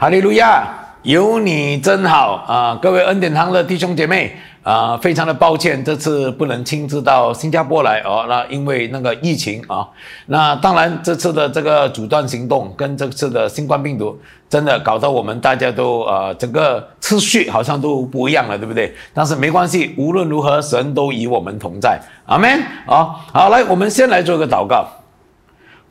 哈利路亚，有你真好啊！各位恩典堂的弟兄姐妹啊，非常的抱歉，这次不能亲自到新加坡来哦。那因为那个疫情啊，那当然这次的这个阻断行动跟这次的新冠病毒，真的搞得我们大家都呃整个次序好像都不一样了，对不对？但是没关系，无论如何，神都与我们同在，阿门啊！好，来，我们先来做个祷告。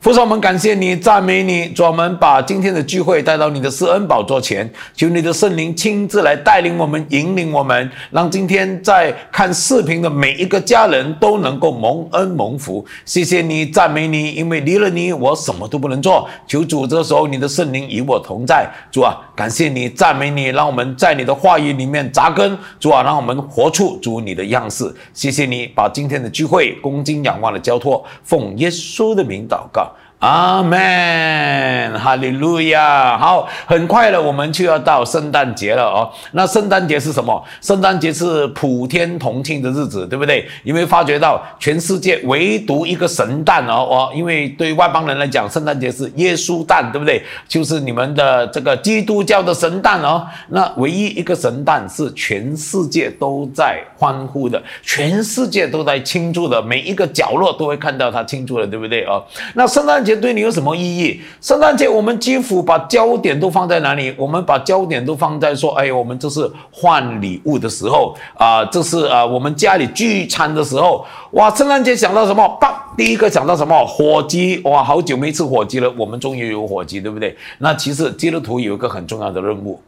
父神，我们感谢你，赞美你，主，我们把今天的聚会带到你的施恩宝座前，求你的圣灵亲自来带领我们，引领我们，让今天在看视频的每一个家人都能够蒙恩蒙福。谢谢你，赞美你，因为离了你，我什么都不能做。求主，这时候你的圣灵与我同在。主啊，感谢你，赞美你，让我们在你的话语里面扎根。主啊，让我们活出主你的样式。谢谢你，把今天的聚会恭敬仰望的交托，奉耶稣的名祷告。阿门，哈利路亚。好，很快了，我们就要到圣诞节了哦。那圣诞节是什么？圣诞节是普天同庆的日子，对不对？有没有发觉到全世界唯独一个神诞哦？哦，因为对外邦人来讲，圣诞节是耶稣诞，对不对？就是你们的这个基督教的神诞哦。那唯一一个神诞是全世界都在欢呼的，全世界都在庆祝的，每一个角落都会看到他庆祝的，对不对哦？那圣诞。节对你有什么意义？圣诞节我们几乎把焦点都放在哪里？我们把焦点都放在说，哎，我们这是换礼物的时候啊，这是啊，我们家里聚餐的时候。哇，圣诞节想到什么？棒！第一个想到什么？火鸡！哇，好久没吃火鸡了，我们终于有火鸡，对不对？那其实基督徒有一个很重要的任务，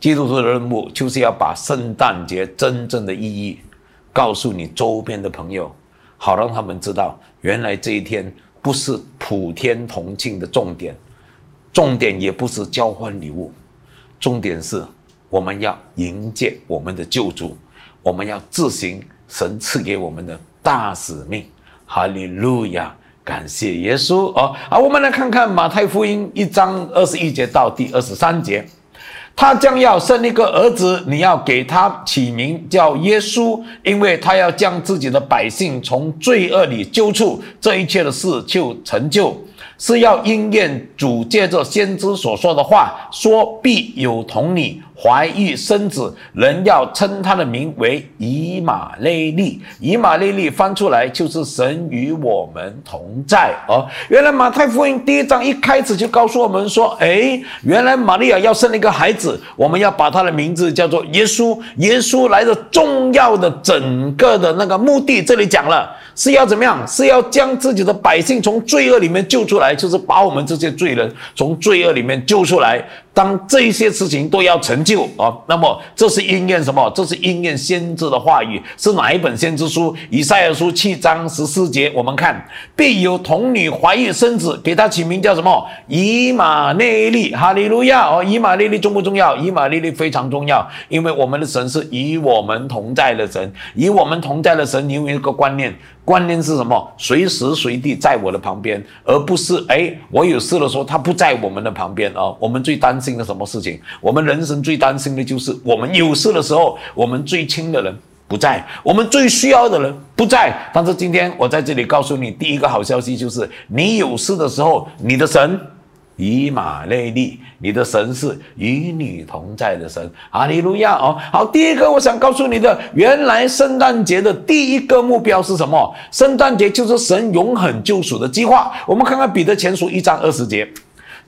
基督徒的任务就是要把圣诞节真正的意义告诉你周边的朋友，好让他们知道，原来这一天。不是普天同庆的重点，重点也不是交换礼物，重点是我们要迎接我们的救主，我们要自行神赐给我们的大使命。哈利路亚，感谢耶稣哦！好，我们来看看马太福音一章二十一节到第二十三节。他将要生一个儿子，你要给他起名叫耶稣，因为他要将自己的百姓从罪恶里揪出。这一切的事就成就。是要应验主借着先知所说的话，说必有童女怀孕生子，人要称他的名为以马内利。以马内利翻出来就是神与我们同在哦。原来马太福音第一章一开始就告诉我们说，哎，原来玛利亚要生一个孩子，我们要把他的名字叫做耶稣。耶稣来的重要的整个的那个目的，这里讲了。是要怎么样？是要将自己的百姓从罪恶里面救出来，就是把我们这些罪人从罪恶里面救出来。当这些事情都要成就啊，那么这是应验什么？这是应验先知的话语，是哪一本先知书？以赛亚书七章十四节，我们看，必有童女怀孕生子，给他起名叫什么？以马内利，哈利路亚哦！以马内利重不重要？以马内利非常重要，因为我们的神是与我们同在的神，与我们同在的神，你有一个观念，观念是什么？随时随地在我的旁边，而不是哎，我有事的时候他不在我们的旁边啊。我们最担。心的什么事情？我们人生最担心的就是我们有事的时候，我们最亲的人不在，我们最需要的人不在。但是今天我在这里告诉你，第一个好消息就是，你有事的时候，你的神以马内利，你的神是与你同在的神。哈利路亚哦！好，第一个我想告诉你的，原来圣诞节的第一个目标是什么？圣诞节就是神永恒救赎的计划。我们看看彼得前书一章二十节。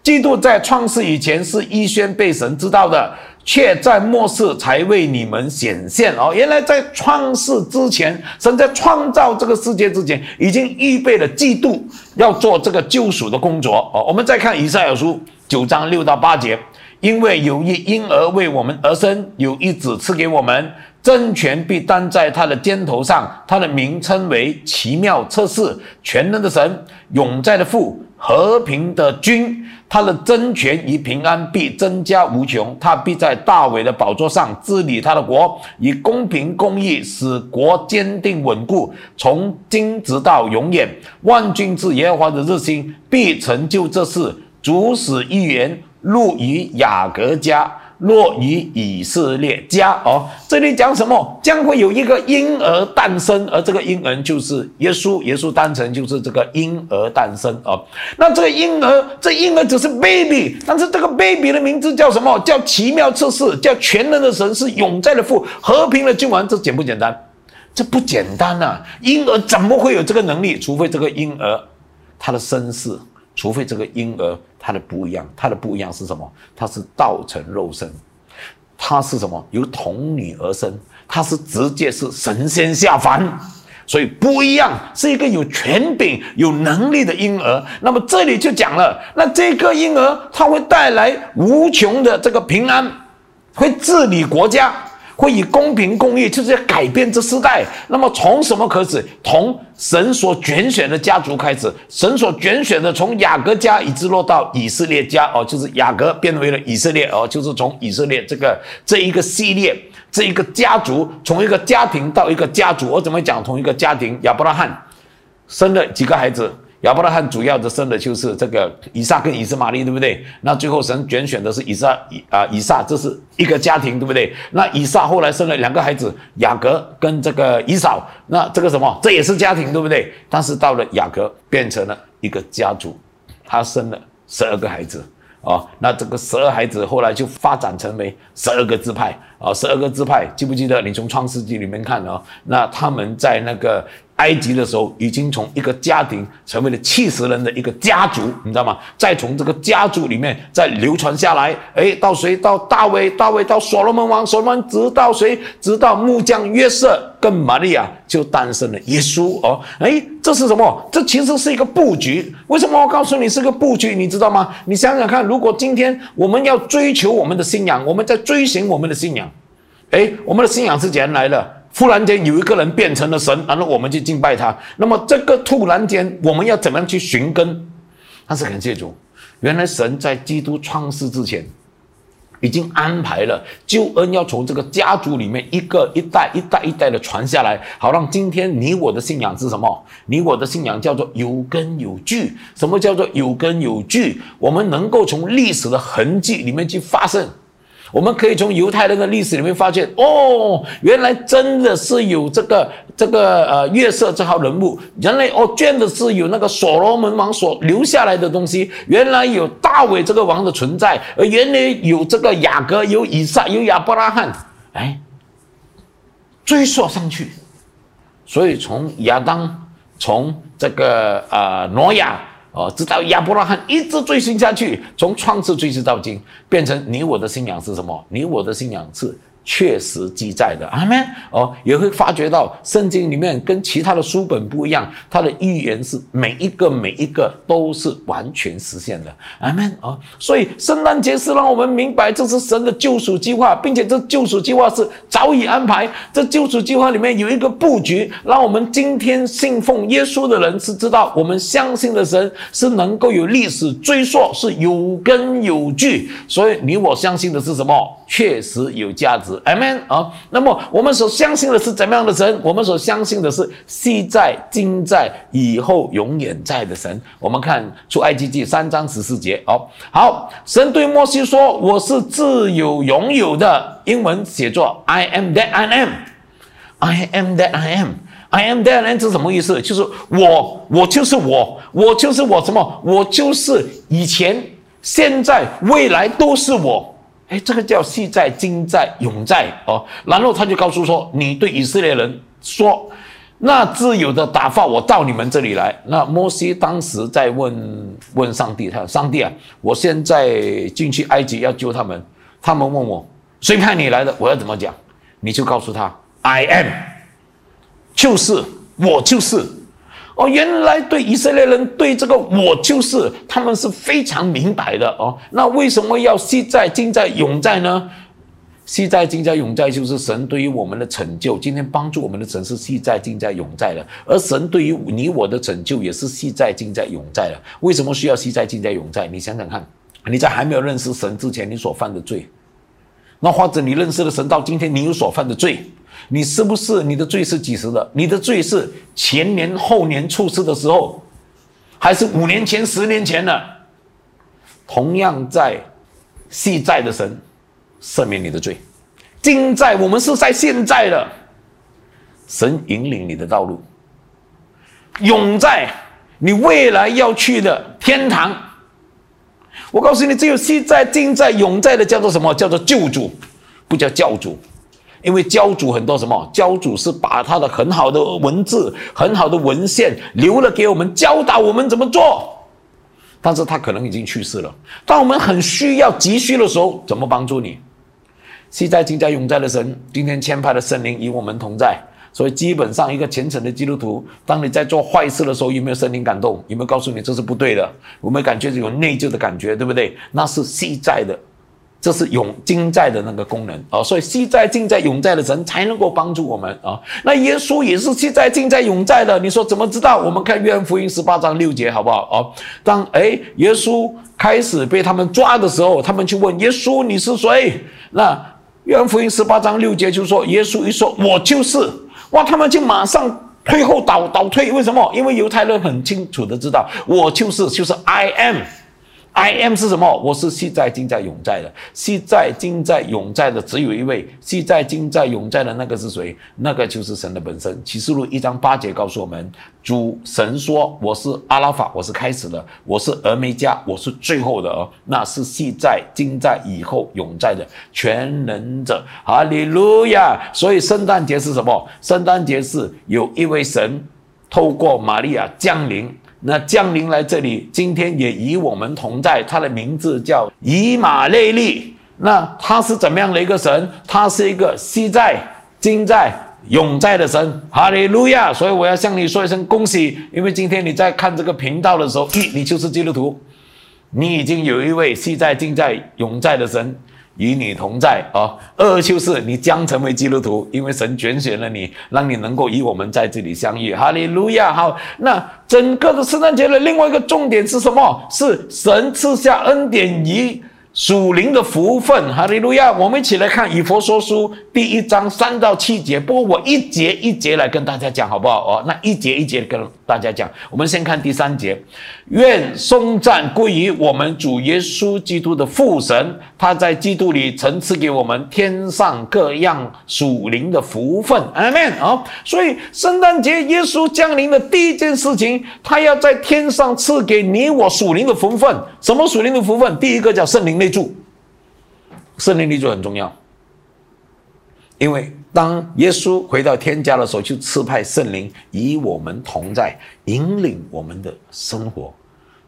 基督在创世以前是预先被神知道的，却在末世才为你们显现哦。原来在创世之前，神在创造这个世界之前，已经预备了基督要做这个救赎的工作哦。我们再看以赛亚书九章六到八节，因为有一婴儿为我们而生，有一子赐给我们，政权必担在他的肩头上，他的名称为奇妙测试，全能的神，永在的父，和平的君。他的真权与平安必增加无穷，他必在大伟的宝座上治理他的国，以公平公义使国坚定稳固，从今直到永远。万军之耶和华的日心必成就这事。主使预言录于雅各家，落于以色列家哦。这里讲什么？将会有一个婴儿诞生，而这个婴儿就是耶稣。耶稣诞生就是这个婴儿诞生哦。那这个婴儿，这婴儿只是 baby，但是这个 baby 的名字叫什么？叫奇妙测试，叫全能的神，是永在的父，和平的君王。这简不简单？这不简单呐！婴儿怎么会有这个能力？除非这个婴儿他的身世，除非这个婴儿他的不一样。他的不一样是什么？他是道成肉身，他是什么？由童女而生，他是直接是神仙下凡，所以不一样，是一个有权柄、有能力的婴儿。那么这里就讲了，那这个婴儿他会带来无穷的这个平安，会治理国家。会以公平公义，就是要改变这世代。那么从什么开始？从神所拣选的家族开始。神所拣选的，从雅各家一直落到以色列家哦，就是雅各变为了以色列哦，就是从以色列这个这一个系列，这一个家族，从一个家庭到一个家族。我怎么讲？从一个家庭，亚伯拉罕生了几个孩子？亚伯拉罕主要的生的就是这个以撒跟以斯玛利，对不对？那最后神拣选的是以撒，以啊以撒，这是一个家庭，对不对？那以撒后来生了两个孩子，雅各跟这个以扫，那这个什么，这也是家庭，对不对？但是到了雅各变成了一个家族，他生了十二个孩子啊，那这个十二孩子后来就发展成为十二个支派啊，十二个支派，记不记得？你从创世纪里面看啊，那他们在那个。埃及的时候，已经从一个家庭成为了七十人的一个家族，你知道吗？再从这个家族里面再流传下来，哎，到谁？到大卫，大卫到所罗门王，所罗门直到谁？直到木匠约瑟跟玛利亚就诞生了耶稣哦。哎，这是什么？这其实是一个布局。为什么我告诉你是个布局？你知道吗？你想想看，如果今天我们要追求我们的信仰，我们在追寻我们的信仰，哎，我们的信仰是怎样来的？忽然间有一个人变成了神，然后我们去敬拜他。那么这个突然间，我们要怎么样去寻根？但是感谢主，原来神在基督创世之前，已经安排了救恩要从这个家族里面一个一代一代一代的传下来，好让今天你我的信仰是什么？你我的信仰叫做有根有据。什么叫做有根有据？我们能够从历史的痕迹里面去发生。我们可以从犹太人的历史里面发现，哦，原来真的是有这个这个呃月色这号人物，原来哦，真的是有那个所罗门王所留下来的东西，原来有大卫这个王的存在，而原来有这个雅各，有以撒，有亚伯拉罕，哎，追溯上去，所以从亚当，从这个呃挪亚。哦，直到亚伯拉罕一直追寻下去，从创世追寻到今，变成你我的信仰是什么？你我的信仰是。确实记载的，阿门哦，也会发觉到圣经里面跟其他的书本不一样，它的预言是每一个每一个都是完全实现的，阿门哦。所以圣诞节是让我们明白这是神的救赎计划，并且这救赎计划是早已安排。这救赎计划里面有一个布局，让我们今天信奉耶稣的人是知道，我们相信的神是能够有历史追溯，是有根有据。所以你我相信的是什么？确实有价值。Amen 啊，那么我们所相信的是怎么样的神？我们所相信的是昔在、今在、以后永远在的神。我们看出埃及记三章十四节哦。好，神对摩西说：“我是自有永有的。”英文写作 “I am that I am”。I am that I am。I am that I am 是什么意思？就是我，我就是我，我就是我什么？我就是以前、现在、未来都是我。哎，这个叫系在、今在、永在哦。然后他就告诉说：“你对以色列人说，那自由的打发我到你们这里来。”那摩西当时在问问上帝：“他说，上帝啊，我现在进去埃及要救他们，他们问我谁派你来的？我要怎么讲？你就告诉他：I am，就是我就是。”哦，原来对以色列人对这个我就是他们是非常明白的哦。那为什么要昔在、今在、永在呢？昔在、今在、永在就是神对于我们的成就，今天帮助我们的神是昔在、今在、永在的。而神对于你我的拯救也是昔在、今在、永在的。为什么需要昔在、今在、永在？你想想看，你在还没有认识神之前，你所犯的罪，那或者你认识了神到今天，你有所犯的罪。你是不是你的罪是几时的？你的罪是前年后年出世的时候，还是五年前、十年前的？同样在系在的神，赦免你的罪。今在我们是在现在的，神引领你的道路。永在你未来要去的天堂。我告诉你，只有系在、今在、永在的叫做什么？叫做救主，不叫教主。因为教主很多什么？教主是把他的很好的文字、很好的文献留了给我们，教导我们怎么做。但是他可能已经去世了。当我们很需要、急需的时候，怎么帮助你？现在、今在、永在的神，今天牵派的圣灵与我们同在。所以，基本上一个虔诚的基督徒，当你在做坏事的时候，有没有圣灵感动？有没有告诉你这是不对的？有没有感觉有内疚的感觉？对不对？那是现在的，这是永今在的那个功能啊。所以，现在、今在、永在的神才能够帮助我们啊。那耶稣也是现在、今在、永在的。你说怎么知道？我们看约翰福音十八章六节，好不好？哦，当哎耶稣开始被他们抓的时候，他们去问耶稣：“你是谁？”那约翰福音十八章六节就说：“耶稣一说，我就是。”哇！他们就马上退后倒倒退，为什么？因为犹太人很清楚的知道，我就是就是 I am I am 是什么？我是现在、今在、永在的。现在、今在、永在的只有一位。现在、今在、永在的那个是谁？那个就是神的本身。启示录一章八节告诉我们。主神说：“我是阿拉法，我是开始的；我是俄梅加，我是最后的。哦，那是现在、今在、以后永在的全能者。哈利路亚！所以圣诞节是什么？圣诞节是有一位神透过玛利亚降临，那降临来这里，今天也与我们同在。他的名字叫以马内利。那他是怎么样的一个神？他是一个系在、今在。”永在的神，哈利路亚！所以我要向你说一声恭喜，因为今天你在看这个频道的时候，一你就是基督徒，你已经有一位昔在、今在、永在的神与你同在啊。二就是你将成为基督徒，因为神拣选了你，让你能够与我们在这里相遇。哈利路亚！好，那整个的圣诞节的另外一个重点是什么？是神赐下恩典与。属灵的福分，哈利路亚！我们一起来看以佛说书第一章三到七节。不过我一节一节来跟大家讲，好不好？哦，那一节一节跟大家讲。我们先看第三节：愿颂赞归于我们主耶稣基督的父神，他在基督里曾赐给我们天上各样属灵的福分。阿门啊！所以圣诞节耶稣降临的第一件事情，他要在天上赐给你我属灵的福分。什么属灵的福分？第一个叫圣灵内住，圣灵立住很重要，因为当耶稣回到天家的时候，就赐派圣灵与我们同在，引领我们的生活。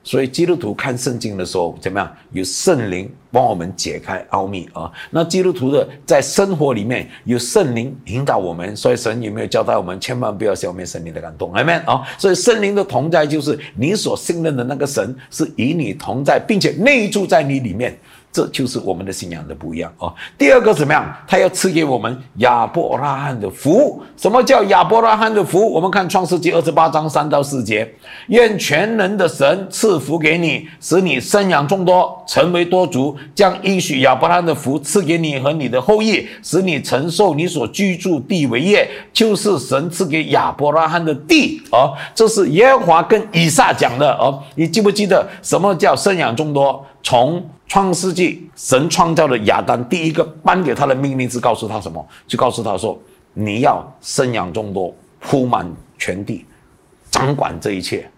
所以基督徒看圣经的时候，怎么样？有圣灵帮我们解开奥秘啊！那基督徒的在生活里面有圣灵引导我们，所以神有没有交代我们，千万不要消灭圣灵的感动，阿门啊！所以圣灵的同在，就是你所信任的那个神是与你同在，并且内住在你里面。这就是我们的信仰的不一样哦。第二个怎么样？他要赐给我们亚伯拉罕的福。什么叫亚伯拉罕的福？我们看创世纪二十八章三到四节：愿全能的神赐福给你，使你生养众多，成为多族，将应许亚伯拉罕的福赐给你和你的后裔，使你承受你所居住地为业，就是神赐给亚伯拉罕的地。哦，这是耶和华跟以撒讲的。哦，你记不记得什么叫生养众多？从创世纪，神创造了亚当，第一个颁给他的命令是告诉他什么？就告诉他说：“你要生养众多，铺满全地，掌管这一切。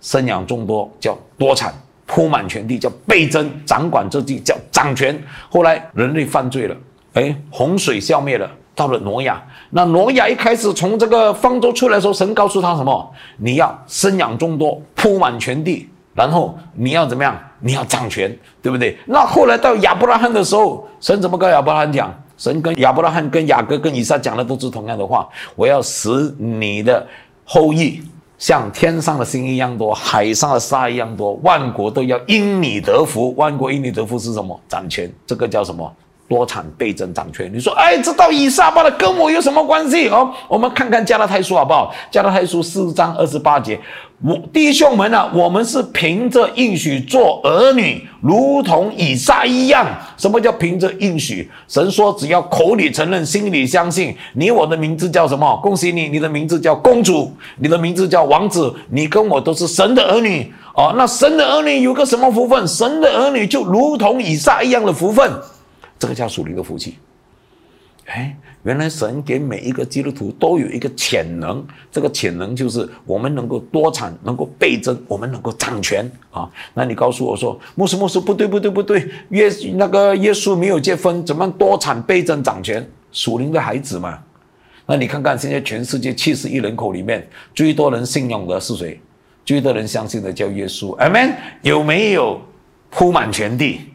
生养众多叫多产，铺满全地叫倍增，掌管这地叫掌权。后来人类犯罪了，哎，洪水消灭了，到了挪亚。那挪亚一开始从这个方舟出来的时候，神告诉他什么？你要生养众多，铺满全地。”然后你要怎么样？你要掌权，对不对？那后来到亚伯拉罕的时候，神怎么跟亚伯拉罕讲？神跟亚伯拉罕、跟雅各、跟以撒讲的都是同样的话：我要使你的后裔像天上的星一样多，海上的沙一样多，万国都要因你得福。万国因你得福是什么？掌权，这个叫什么？多产倍增掌权。你说，哎，这到以撒罢了，跟我有什么关系？哦，我们看看加拉太书好不好？加拉太书四章二十八节。我弟兄们啊，我们是凭着应许做儿女，如同以撒一样。什么叫凭着应许？神说，只要口里承认，心里相信，你我的名字叫什么？恭喜你，你的名字叫公主，你的名字叫王子，你跟我都是神的儿女哦。那神的儿女有个什么福分？神的儿女就如同以撒一样的福分。这个叫属灵的福气。哎，原来神给每一个基督徒都有一个潜能，这个潜能就是我们能够多产，能够倍增，我们能够掌权啊。那你告诉我说，牧师牧师不对不对不对，耶那个耶稣没有结婚，怎么多产倍增掌权？属灵的孩子嘛。那你看看现在全世界七十亿人口里面，最多人信仰的是谁？最多人相信的叫耶稣。阿门。有没有铺满全地？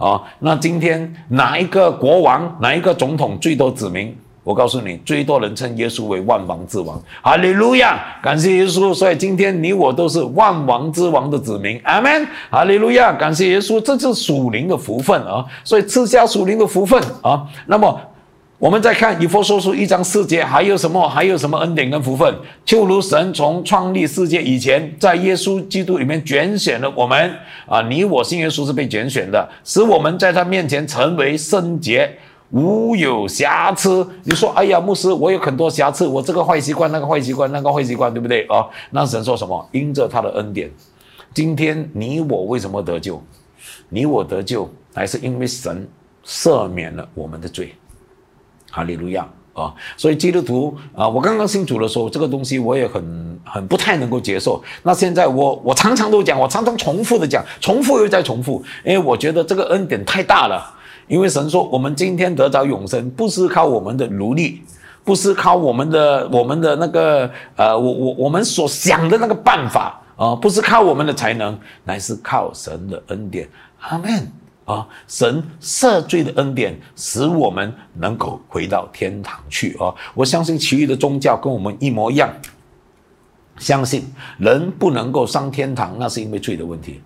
啊，那今天哪一个国王，哪一个总统最多子民？我告诉你，最多人称耶稣为万王之王。哈利路亚，感谢耶稣。所以今天你我都是万王之王的子民。阿门。哈利路亚，感谢耶稣，这是属灵的福分啊。所以赐下属灵的福分啊。那么。我们再看以佛所书一章四节，还有什么？还有什么恩典跟福分？就如神从创立世界以前，在耶稣基督里面拣选了我们啊！你我信耶稣是被拣选的，使我们在他面前成为圣洁，无有瑕疵。你说，哎呀，牧师，我有很多瑕疵，我这个坏习惯，那个坏习惯，那个坏习惯，对不对啊？那神说什么？因着他的恩典，今天你我为什么得救？你我得救，还是因为神赦免了我们的罪。哈利路亚啊！所以基督徒啊，我刚刚信主的时候，这个东西我也很很不太能够接受。那现在我我常常都讲，我常常重复的讲，重复又再重复，因为我觉得这个恩典太大了。因为神说，我们今天得着永生，不是靠我们的努力，不是靠我们的我们的那个呃，我我我们所想的那个办法啊，不是靠我们的才能，乃是靠神的恩典。阿门。啊！神赦罪的恩典使我们能够回到天堂去啊！我相信其余的宗教跟我们一模一样，相信人不能够上天堂，那是因为罪的问题，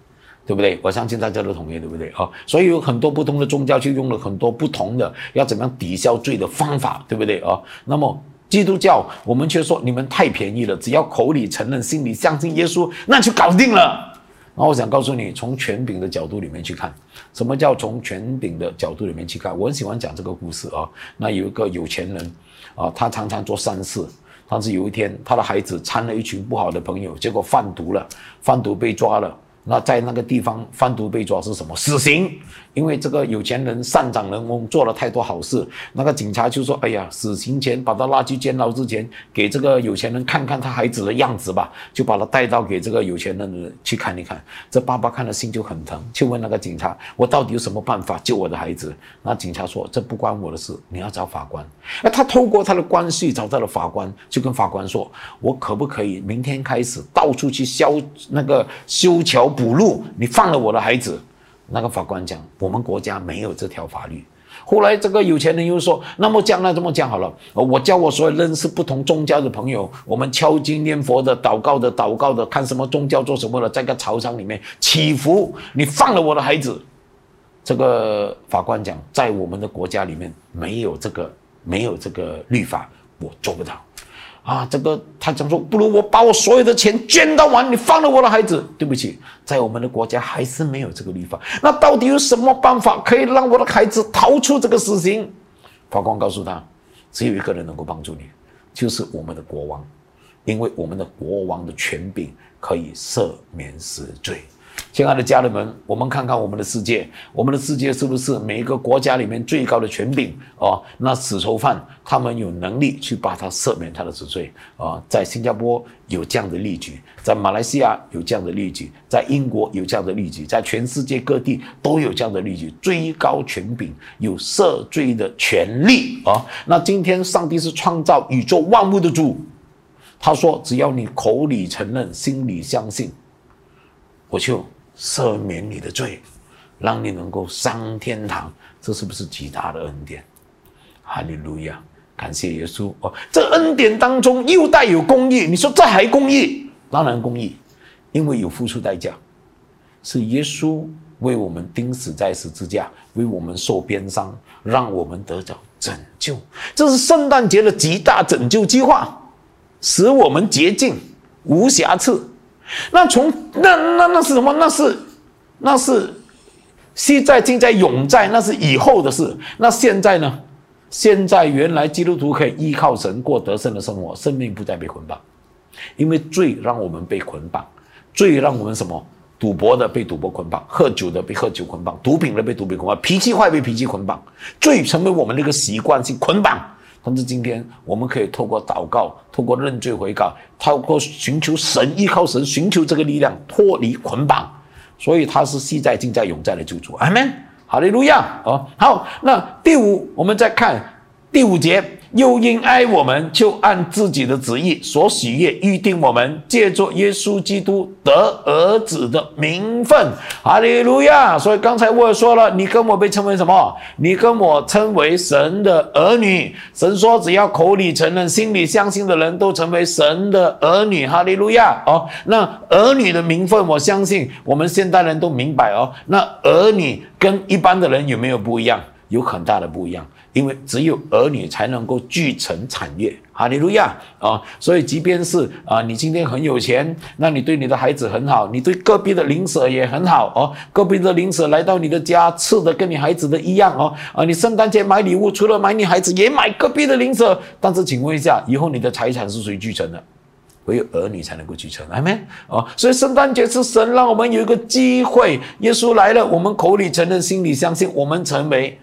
对不对？我相信大家都同意，对不对啊？所以有很多不同的宗教就用了很多不同的要怎么样抵消罪的方法，对不对啊？那么基督教我们却说你们太便宜了，只要口里承认，心里相信耶稣，那就搞定了。那我想告诉你，从权柄的角度里面去看，什么叫从权柄的角度里面去看？我很喜欢讲这个故事啊。那有一个有钱人啊，他常常做善事，但是有一天他的孩子参了一群不好的朋友，结果贩毒了，贩毒被抓了。那在那个地方贩毒被抓是什么？死刑。因为这个有钱人善长人翁做了太多好事，那个警察就说：“哎呀，死刑前把他拉去监牢之前，给这个有钱人看看他孩子的样子吧。”就把他带到给这个有钱人去看一看。这爸爸看了心就很疼，就问那个警察：“我到底有什么办法救我的孩子？”那警察说：“这不关我的事，你要找法官。”那他透过他的关系找到了法官，就跟法官说：“我可不可以明天开始到处去修那个修桥补路？你放了我的孩子？”那个法官讲，我们国家没有这条法律。后来这个有钱人又说，那么将来这么讲好了，我叫我所有认识不同宗教的朋友，我们敲经念佛的、祷告的、祷告的，看什么宗教做什么的，在个草场里面祈福。你放了我的孩子，这个法官讲，在我们的国家里面没有这个没有这个律法，我做不到。啊，这个他讲说，不如我把我所有的钱捐到完，你放了我的孩子。对不起，在我们的国家还是没有这个立法。那到底有什么办法可以让我的孩子逃出这个死刑？法官告诉他，只有一个人能够帮助你，就是我们的国王，因为我们的国王的权柄可以赦免死罪。亲爱的家人们，我们看看我们的世界，我们的世界是不是每一个国家里面最高的权柄哦？那死囚犯他们有能力去把他赦免他的死罪啊？在新加坡有这样的例举，在马来西亚有这样的例举，在英国有这样的例举，在全世界各地都有这样的例举。最高权柄有赦罪的权利啊！那今天上帝是创造宇宙万物的主，他说只要你口里承认，心里相信，我就。赦免你的罪，让你能够上天堂，这是不是极大的恩典？哈利路亚，感谢耶稣哦！这恩典当中又带有公义，你说这还公义？当然公义，因为有付出代价，是耶稣为我们钉死在十字架，为我们受鞭伤，让我们得着拯救。这是圣诞节的极大拯救计划，使我们洁净无瑕疵。那从那那那是什么？那是那是现在正在永在，那是以后的事。那现在呢？现在原来基督徒可以依靠神过得胜的生活，生命不再被捆绑，因为罪让我们被捆绑，罪让我们什么赌博的被赌博捆绑，喝酒的被喝酒捆绑，毒品的被毒品捆绑，脾气坏被脾气捆绑，罪成为我们那个习惯性捆绑。但是今天我们可以透过祷告，透过认罪悔改，透过寻求神，依靠神，寻求这个力量，脱离捆绑。所以他是昔在、今在、永在的救主。阿门。哈利路亚。哦，好，那第五，我们再看第五节。又因爱我们，就按自己的旨意所喜悦预定我们，借着耶稣基督得儿子的名分。哈利路亚！所以刚才我也说了，你跟我被称为什么？你跟我称为神的儿女。神说，只要口里承认、心里相信的人都成为神的儿女。哈利路亚！哦，那儿女的名分，我相信我们现代人都明白哦。那儿女跟一般的人有没有不一样？有很大的不一样。因为只有儿女才能够继承产业，哈利路亚啊！所以即便是啊，你今天很有钱，那你对你的孩子很好，你对隔壁的邻舍也很好哦。隔壁的邻舍来到你的家，吃的跟你孩子的一样哦。啊，你圣诞节买礼物，除了买你孩子，也买隔壁的邻舍。但是请问一下，以后你的财产是谁继承的？唯有儿女才能够继承，阿门哦。所以圣诞节是神让我们有一个机会，耶稣来了，我们口里承认，心里相信，我们成为。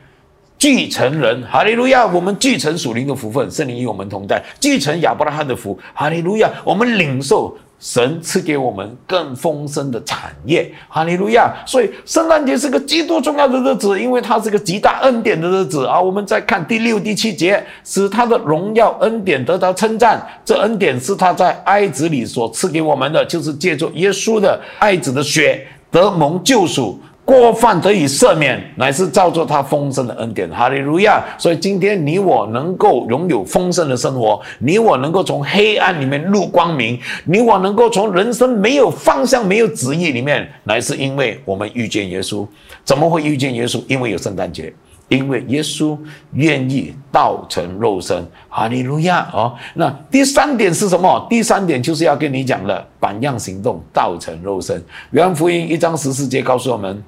继承人，哈利路亚！我们继承属灵的福分，圣灵与我们同在，继承亚伯拉罕的福，哈利路亚！我们领受神赐给我们更丰盛的产业，哈利路亚！所以圣诞节是个极度重要的日子，因为它是个极大恩典的日子啊！我们再看第六、第七节，使他的荣耀恩典得到称赞。这恩典是他在爱子里所赐给我们的，就是借助耶稣的爱子的血得蒙救赎。过犯得以赦免，乃是照作他丰盛的恩典。哈利路亚！所以今天你我能够拥有丰盛的生活，你我能够从黑暗里面入光明，你我能够从人生没有方向、没有旨意里面，乃是因为我们遇见耶稣。怎么会遇见耶稣？因为有圣诞节，因为耶稣愿意道成肉身。哈利路亚！哦，那第三点是什么？第三点就是要跟你讲的榜样行动，道成肉身。约翰福音一章十四节告诉我们。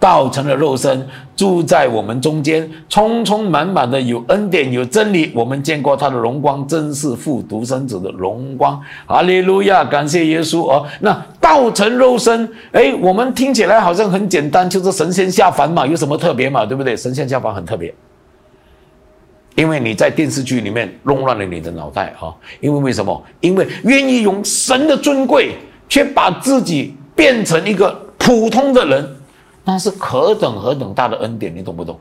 道成了肉身，住在我们中间，充充满满的有恩典有真理。我们见过他的荣光，真是父独生子的荣光。哈利路亚，感谢耶稣哦。那道成肉身，哎，我们听起来好像很简单，就是神仙下凡嘛，有什么特别嘛？对不对？神仙下凡很特别，因为你在电视剧里面弄乱了你的脑袋啊。因为为什么？因为愿意用神的尊贵，却把自己变成一个普通的人。那是何等何等大的恩典，你懂不懂？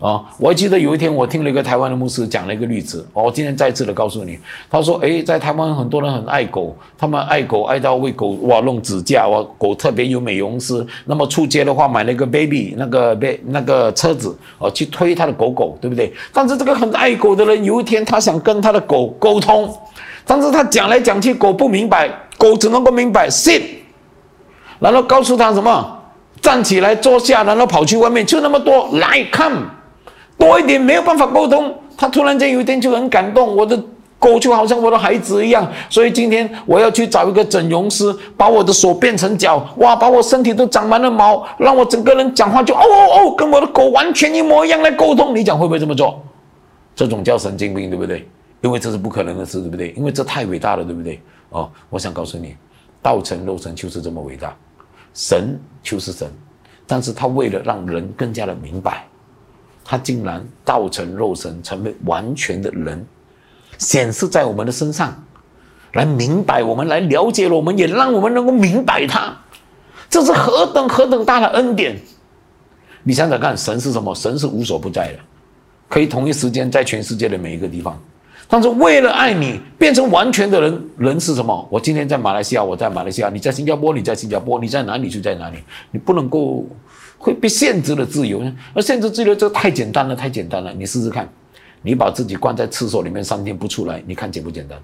啊！我还记得有一天，我听了一个台湾的牧师讲了一个例子。我今天再次的告诉你，他说：“诶，在台湾很多人很爱狗，他们爱狗爱到为狗哇弄指甲，哇狗特别有美容师。那么出街的话，买了一个 baby 那个 b 那个车子哦，去推他的狗狗，对不对？但是这个很爱狗的人，有一天他想跟他的狗沟通，但是他讲来讲去，狗不明白，狗只能够明白 sit，然后告诉他什么？站起来，坐下，然后跑去外面，就那么多来看，多一点没有办法沟通。他突然间有一天就很感动，我的狗就好像我的孩子一样，所以今天我要去找一个整容师，把我的手变成脚，哇，把我身体都长满了毛，让我整个人讲话就哦哦哦，跟我的狗完全一模一样来沟通。你讲会不会这么做？这种叫神经病，对不对？因为这是不可能的事，对不对？因为这太伟大了，对不对？哦，我想告诉你，道成肉身就是这么伟大。神就是神，但是他为了让人更加的明白，他竟然道成肉身，成为完全的人，显示在我们的身上，来明白我们，来了解了我们，也让我们能够明白他，这是何等何等大的恩典！你想想看，神是什么？神是无所不在的，可以同一时间在全世界的每一个地方。但是为了爱你，变成完全的人，人是什么？我今天在马来西亚，我在马来西亚；你在新加坡，你在新加坡；你在哪里就在哪里。你不能够会被限制了自由，而限制自由这太简单了，太简单了。你试试看，你把自己关在厕所里面三天不出来，你看简不简单？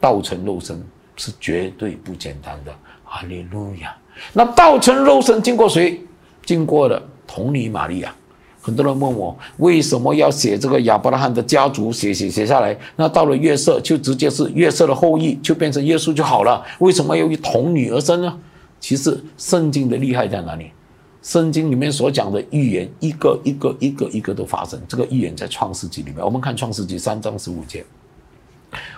道成肉身是绝对不简单的。哈利路亚！那道成肉身经过谁？经过了童女玛利亚。很多人问我为什么要写这个亚伯拉罕的家族，写写写下来，那到了约瑟就直接是约瑟的后裔，就变成耶稣就好了。为什么要以童女而生呢？其实圣经的厉害在哪里？圣经里面所讲的预言，一个一个一个一个都发生。这个预言在创世纪里面，我们看创世纪三章十五节，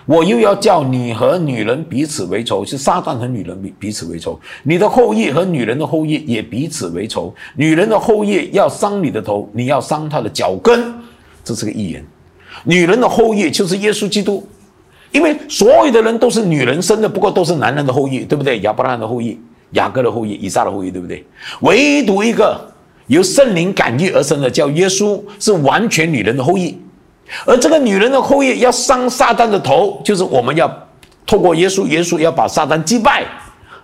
我又要叫你和女人彼此为仇，是撒旦和女人彼彼此为仇。你的后裔和女人的后裔也彼此为仇。女人的后裔要伤你的头，你要伤她的脚跟。这是个预言。女人的后裔就是耶稣基督，因为所有的人都是女人生的，不过都是男人的后裔，对不对？亚伯拉罕的后裔、雅各的后裔、以撒的后裔，对不对？唯独一个由圣灵感应而生的，叫耶稣，是完全女人的后裔。而这个女人的后裔要伤撒旦的头，就是我们要透过耶稣，耶稣要把撒旦击败，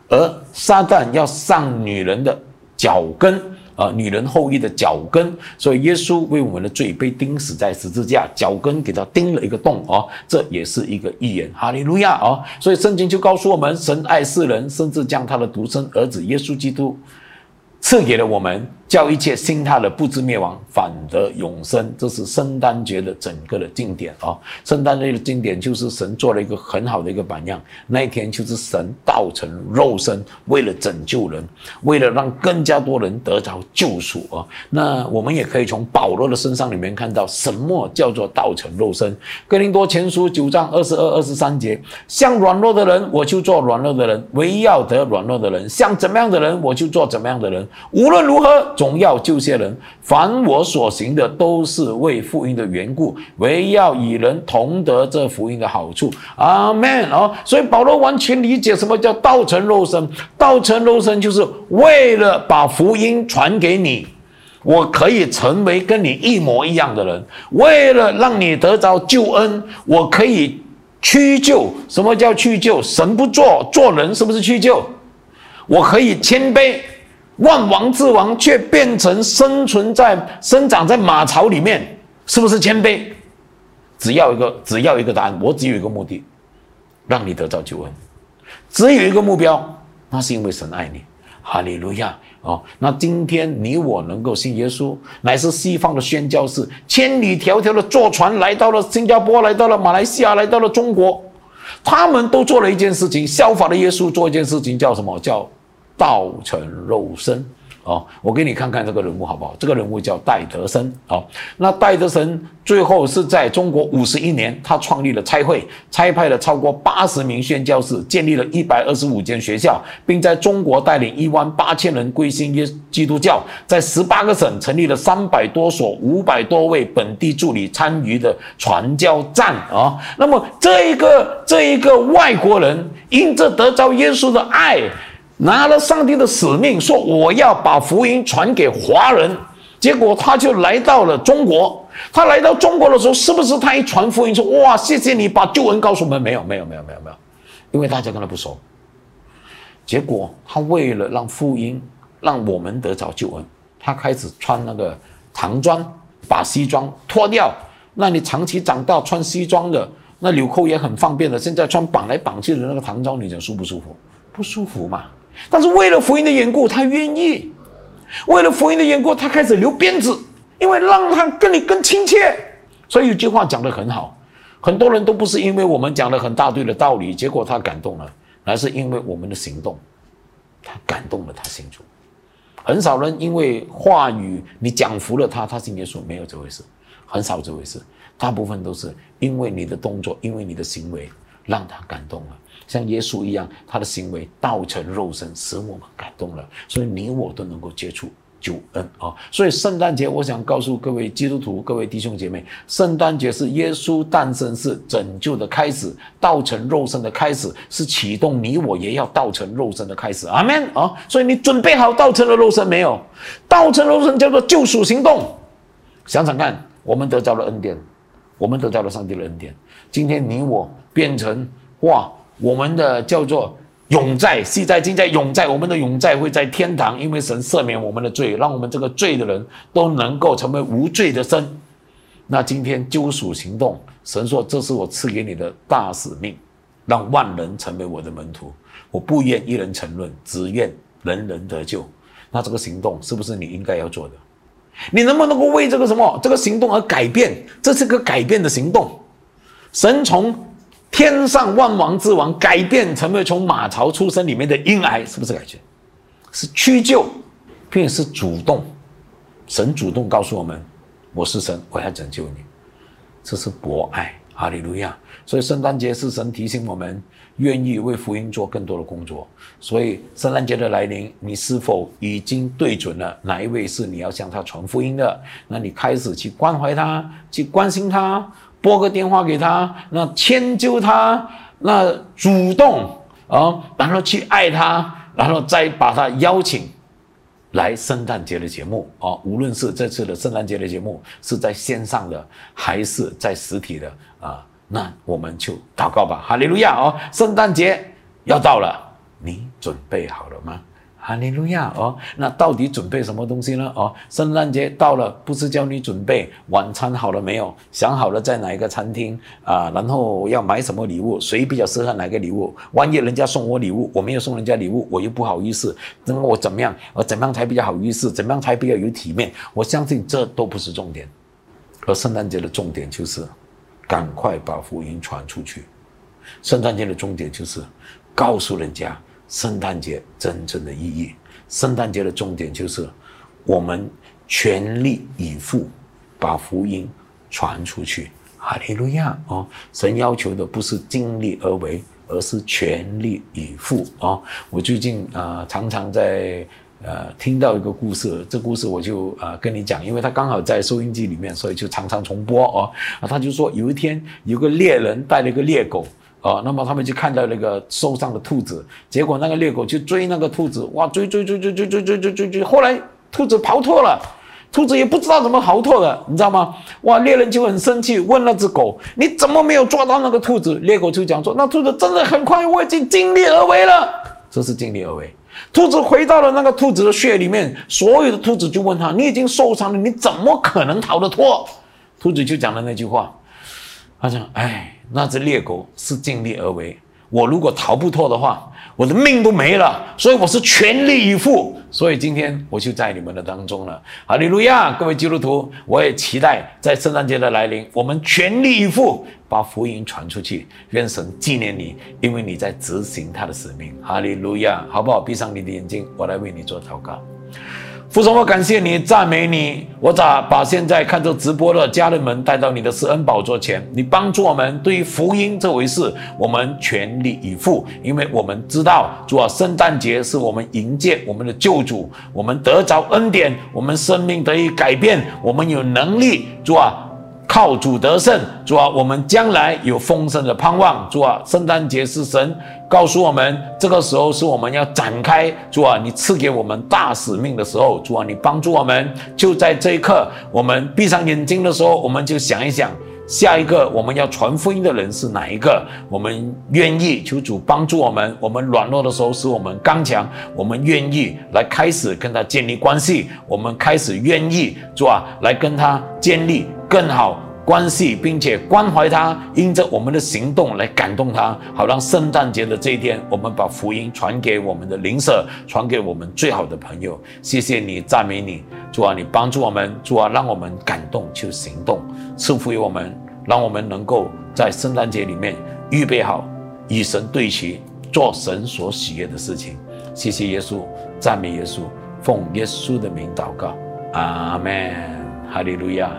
而撒旦要上女人的脚跟啊，女人后裔的脚跟。所以耶稣为我们的罪被钉死在十字架，脚跟给他钉了一个洞啊，这也是一个预言。哈利路亚啊！所以圣经就告诉我们，神爱世人，甚至将他的独生儿子耶稣基督赐给了我们。叫一切心态的不知灭亡，反得永生。这是圣诞节的整个的经典啊！圣诞节的经典就是神做了一个很好的一个榜样。那一天就是神道成肉身，为了拯救人，为了让更加多人得着救赎啊！那我们也可以从保罗的身上里面看到什么叫做道成肉身。哥林多前书九章二十二、二十三节：像软弱的人，我就做软弱的人；唯要得软弱的人，像怎么样的人，我就做怎么样的人。无论如何。总要救些人，凡我所行的都是为福音的缘故，唯要与人同得这福音的好处。阿门啊！所以保罗完全理解什么叫道成肉身。道成肉身就是为了把福音传给你，我可以成为跟你一模一样的人。为了让你得着救恩，我可以屈就。什么叫屈就？神不做，做人是不是屈就？我可以谦卑。万王之王却变成生存在、生长在马槽里面，是不是谦卑？只要一个，只要一个答案，我只有一个目的，让你得到救恩，只有一个目标，那是因为神爱你，哈利路亚哦。那今天你我能够信耶稣，乃是西方的宣教士，千里迢迢的坐船来到了新加坡，来到了马来西亚，来到了中国，他们都做了一件事情，效法了耶稣做一件事情，叫什么叫？道成肉身，哦，我给你看看这个人物好不好？这个人物叫戴德生，哦，那戴德生最后是在中国五十一年，他创立了差会，差派了超过八十名宣教士，建立了一百二十五间学校，并在中国带领一万八千人归信耶基督教，在十八个省成立了三百多所、五百多位本地助理参与的传教站，啊，那么这一个这一个外国人因着得着耶稣的爱。拿了上帝的使命，说我要把福音传给华人，结果他就来到了中国。他来到中国的时候，是不是他一传福音说哇，谢谢你把救恩告诉我们？没有，没有，没有，没有，没有，因为大家跟他不熟。结果他为了让福音让我们得着救恩，他开始穿那个唐装，把西装脱掉。那你长期长大穿西装的，那纽扣也很方便的。现在穿绑来绑去的那个唐装，你讲舒不舒服？不舒服嘛。但是为了福音的缘故，他愿意；为了福音的缘故，他开始留辫子，因为让他跟你更亲切。所以有句话讲得很好，很多人都不是因为我们讲了很大堆的道理，结果他感动了，而是因为我们的行动，他感动了他心中。很少人因为话语你讲服了他，他信耶稣，没有这回事，很少这回事。大部分都是因为你的动作，因为你的行为，让他感动了。像耶稣一样，他的行为道成肉身，使我们感动了，所以你我都能够接触救恩啊！所以圣诞节，我想告诉各位基督徒、各位弟兄姐妹，圣诞节是耶稣诞生，是拯救的开始，道成肉身的开始，是启动你我也要道成肉身的开始。阿门啊！所以你准备好道成了肉身没有？道成肉身叫做救赎行动。想想看，我们得到了恩典，我们得到了上帝的恩典。今天你我变成哇！我们的叫做永在，系在今在永在，我们的永在会在天堂，因为神赦免我们的罪，让我们这个罪的人都能够成为无罪的身。那今天救赎行动，神说这是我赐给你的大使命，让万人成为我的门徒。我不愿一人沉沦，只愿人人得救。那这个行动是不是你应该要做的？你能不能够为这个什么这个行动而改变？这是个改变的行动。神从。天上万王之王改变成为从马槽出生里面的婴儿，是不是改变？是屈就，并是主动。神主动告诉我们：“我是神，我要拯救你。”这是博爱。哈利路亚！所以圣诞节是神提醒我们，愿意为福音做更多的工作。所以圣诞节的来临，你是否已经对准了哪一位是你要向他传福音的？那你开始去关怀他，去关心他，拨个电话给他，那迁就他，那主动啊，然后去爱他，然后再把他邀请。来圣诞节的节目啊，无论是这次的圣诞节的节目是在线上的还是在实体的啊，那我们就祷告吧，哈利路亚哦！圣诞节要到了，你准备好了吗？哈利路亚哦，那到底准备什么东西呢？哦，圣诞节到了，不是叫你准备晚餐好了没有？想好了在哪一个餐厅啊？然后要买什么礼物？谁比较适合哪个礼物？万一人家送我礼物，我没有送人家礼物，我又不好意思。那我怎么样？我怎么样才比较好意思？怎么样才比较有体面？我相信这都不是重点，而圣诞节的重点就是赶快把福音传出去。圣诞节的重点就是告诉人家。圣诞节真正的意义，圣诞节的重点就是我们全力以赴把福音传出去。哈利路亚！哦，神要求的不是尽力而为，而是全力以赴。哦，我最近啊常常在呃听到一个故事，这故事我就啊跟你讲，因为他刚好在收音机里面，所以就常常重播。哦，啊，他就说有一天有个猎人带了一个猎狗。啊，那么他们就看到那个受伤的兔子，结果那个猎狗去追那个兔子，哇，追追追追追追追追追追，后来兔子逃脱了，兔子也不知道怎么逃脱的，你知道吗？哇，猎人就很生气，问那只狗，你怎么没有抓到那个兔子？猎狗就讲说，那兔子真的很快，我已经尽力而为了，这是尽力而为。兔子回到了那个兔子的血里面，所有的兔子就问他，你已经受伤了，你怎么可能逃得脱？兔子就讲了那句话，他讲，哎。那只猎狗是尽力而为，我如果逃不脱的话，我的命都没了，所以我是全力以赴。所以今天我就在你们的当中了，哈利路亚！各位基督徒，我也期待在圣诞节的来临，我们全力以赴把福音传出去。愿神纪念你，因为你在执行他的使命。哈利路亚，好不好？闭上你的眼睛，我来为你做祷告。父神，我感谢你，赞美你。我咋把现在看着直播的家人们带到你的施恩宝座前？你帮助我们，对于福音这回事，我们全力以赴，因为我们知道，主啊，圣诞节是我们迎接我们的救主，我们得着恩典，我们生命得以改变，我们有能力，主啊。靠主得胜，主啊，我们将来有丰盛的盼望。主啊，圣诞节是神告诉我们，这个时候是我们要展开。主啊，你赐给我们大使命的时候，主啊，你帮助我们。就在这一刻，我们闭上眼睛的时候，我们就想一想，下一个我们要传福音的人是哪一个？我们愿意求主帮助我们。我们软弱的时候，使我们刚强。我们愿意来开始跟他建立关系。我们开始愿意，主啊，来跟他建立。更好关系，并且关怀他，因着我们的行动来感动他，好让圣诞节的这一天，我们把福音传给我们的邻舍，传给我们最好的朋友。谢谢你，赞美你，主啊，你帮助我们，主啊，让我们感动去行动，赐福于我们，让我们能够在圣诞节里面预备好与神对齐，做神所喜悦的事情。谢谢耶稣，赞美耶稣，奉耶稣的名祷告，阿门，哈利路亚。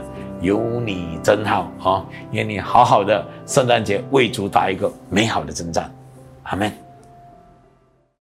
有你真好啊！愿你好好的圣诞节为主打一个美好的征战，阿门。